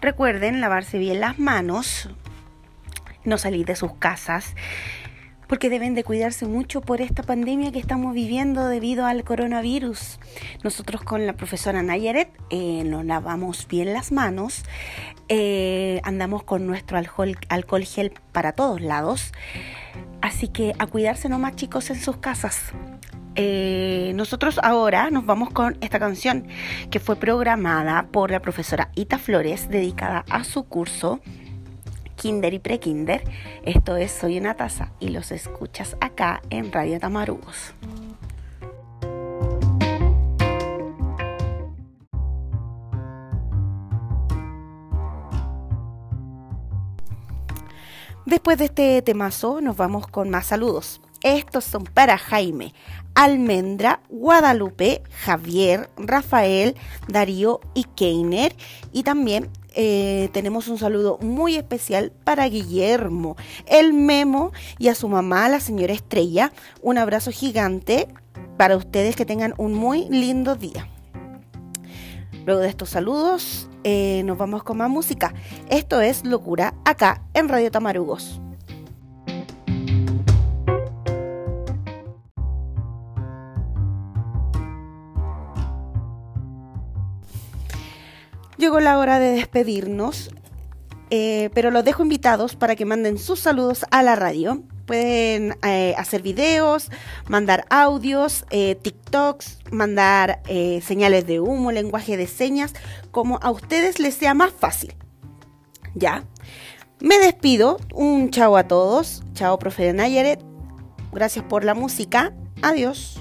Recuerden lavarse bien las manos, no salir de sus casas, porque deben de cuidarse mucho por esta pandemia que estamos viviendo debido al coronavirus. Nosotros con la profesora Nayaret eh, nos lavamos bien las manos, eh, andamos con nuestro alcohol, alcohol gel para todos lados, así que a cuidarse nomás chicos en sus casas. Eh, nosotros ahora nos vamos con esta canción que fue programada por la profesora Ita Flores dedicada a su curso kinder y pre-kinder. Esto es Soy una taza y los escuchas acá en Radio Tamarugos. Después de este temazo nos vamos con más saludos. Estos son para Jaime, Almendra, Guadalupe, Javier, Rafael, Darío y Keiner. Y también eh, tenemos un saludo muy especial para Guillermo, el Memo y a su mamá, la señora Estrella. Un abrazo gigante para ustedes que tengan un muy lindo día. Luego de estos saludos, eh, nos vamos con más música. Esto es Locura acá en Radio Tamarugos. Llegó la hora de despedirnos, eh, pero los dejo invitados para que manden sus saludos a la radio. Pueden eh, hacer videos, mandar audios, eh, TikToks, mandar señales de humo, lenguaje de señas, como a ustedes les sea más fácil. Ya. Me despido. Un chao a todos. Chao, profe de Nayaret. Gracias por la música. Adiós.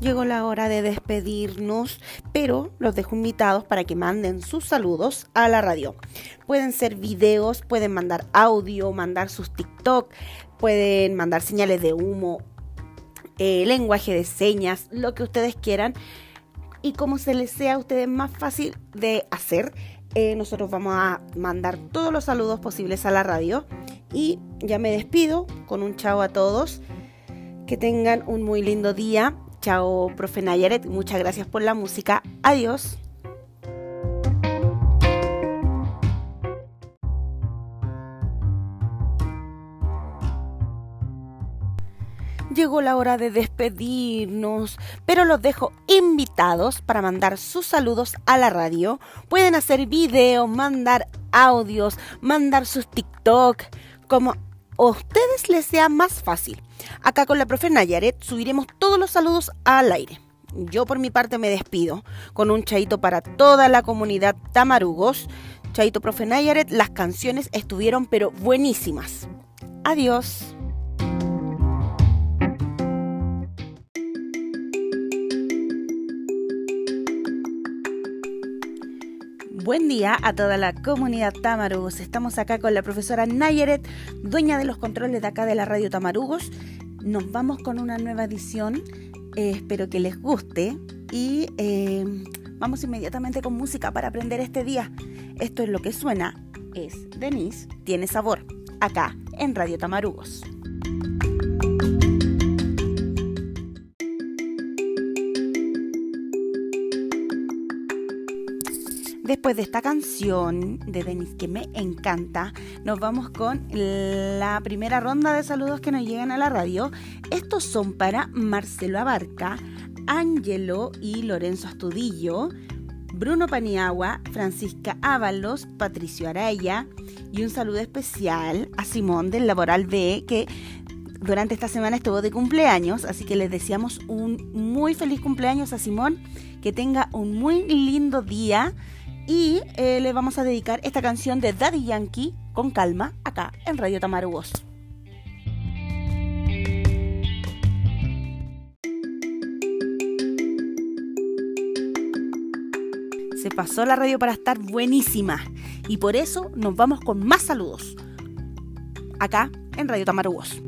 Llegó la hora de despedirnos, pero los dejo invitados para que manden sus saludos a la radio. Pueden ser videos, pueden mandar audio, mandar sus TikTok, pueden mandar señales de humo, eh, lenguaje de señas, lo que ustedes quieran. Y como se les sea a ustedes más fácil de hacer, eh, nosotros vamos a mandar todos los saludos posibles a la radio. Y ya me despido con un chao a todos. Que tengan un muy lindo día Chao, profe Nayaret. Muchas gracias por la música. Adiós. Llegó la hora de despedirnos, pero los dejo invitados para mandar sus saludos a la radio. Pueden hacer videos, mandar audios, mandar sus TikTok, como a ustedes les sea más fácil. Acá con la profe Nayaret subiremos todos los saludos al aire. Yo por mi parte me despido con un chaito para toda la comunidad Tamarugos. Chaito, profe Nayaret, las canciones estuvieron pero buenísimas. Adiós. Buen día a toda la comunidad Tamarugos. Estamos acá con la profesora Nayaret, dueña de los controles de acá de la radio Tamarugos. Nos vamos con una nueva edición. Eh, espero que les guste. Y eh, vamos inmediatamente con música para aprender este día. Esto es lo que suena. Es Denise, tiene sabor. Acá en Radio Tamarugos. Después de esta canción de Denis que me encanta, nos vamos con la primera ronda de saludos que nos llegan a la radio. Estos son para Marcelo Abarca, Angelo y Lorenzo Astudillo, Bruno Paniagua, Francisca Ábalos, Patricio Araya y un saludo especial a Simón del Laboral B que durante esta semana estuvo de cumpleaños, así que les deseamos un muy feliz cumpleaños a Simón, que tenga un muy lindo día y eh, le vamos a dedicar esta canción de Daddy Yankee con calma acá en Radio Tamarugos. Se pasó la radio para estar buenísima y por eso nos vamos con más saludos acá en Radio Tamarugos.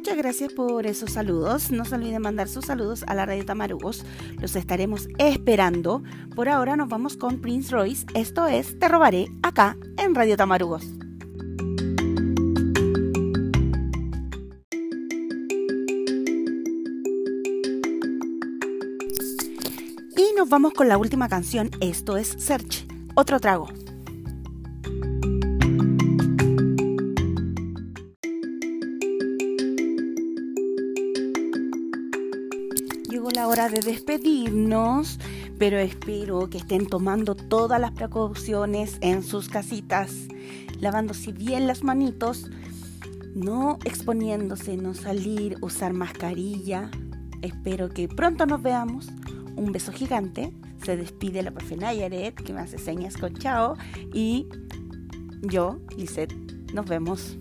Muchas gracias por esos saludos. No se olviden mandar sus saludos a la radio Tamarugos. Los estaremos esperando. Por ahora nos vamos con Prince Royce. Esto es Te robaré acá en Radio Tamarugos. Y nos vamos con la última canción. Esto es Search. Otro trago. Hora de despedirnos, pero espero que estén tomando todas las precauciones en sus casitas, lavándose bien las manitos, no exponiéndose, no salir, usar mascarilla. Espero que pronto nos veamos. Un beso gigante. Se despide la profe Nayaret, que me hace señas con chao. Y yo, Lisette, nos vemos.